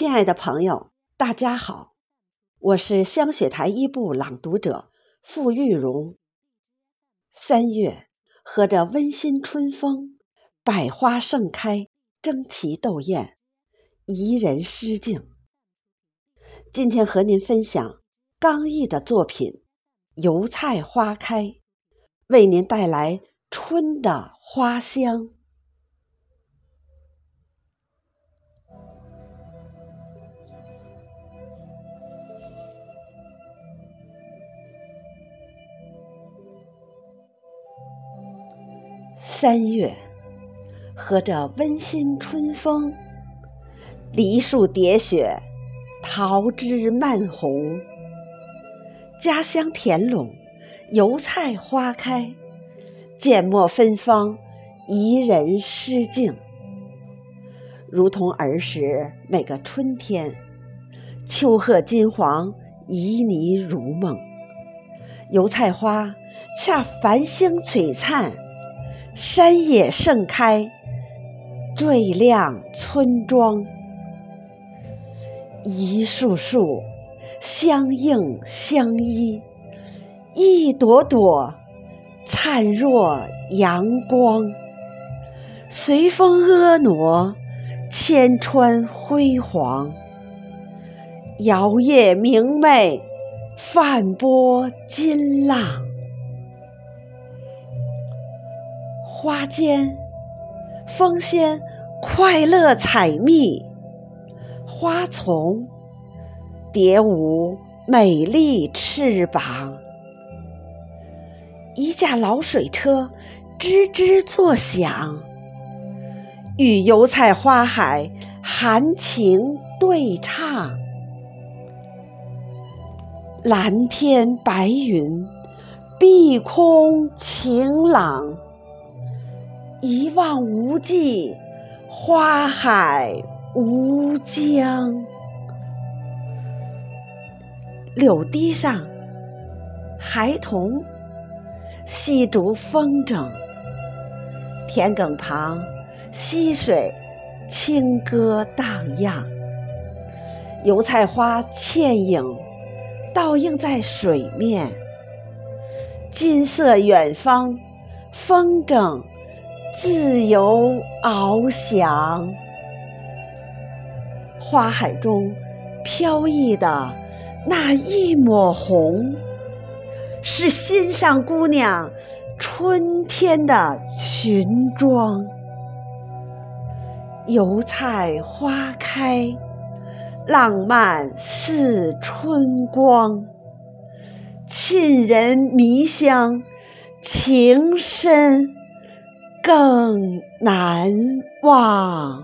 亲爱的朋友，大家好，我是香雪台一部朗读者付玉荣。三月，和着温馨春风，百花盛开，争奇斗艳，怡人诗境。今天和您分享刚毅的作品《油菜花开》，为您带来春的花香。三月，和着温馨春风，梨树叠雪，桃枝漫红。家乡田垄，油菜花开，芥末芬芳，宜人诗境。如同儿时每个春天，秋褐金黄，旖旎如梦。油菜花恰繁星璀璨。山野盛开，最亮村庄。一树树相映相依，一朵朵灿若阳光。随风婀娜，千川辉煌，摇曳明媚，泛波金浪。花间，蜂仙快乐采蜜；花丛，蝶舞美丽翅膀。一架老水车吱吱作响，与油菜花海含情对唱。蓝天白云，碧空晴朗。一望无际，花海无疆。柳堤上，孩童戏竹风筝；田埂旁，溪水清歌荡漾。油菜花倩影倒映在水面，金色远方，风筝。自由翱翔，花海中飘逸的那一抹红，是心上姑娘春天的裙装。油菜花开，浪漫似春光，沁人迷香，情深。更难忘。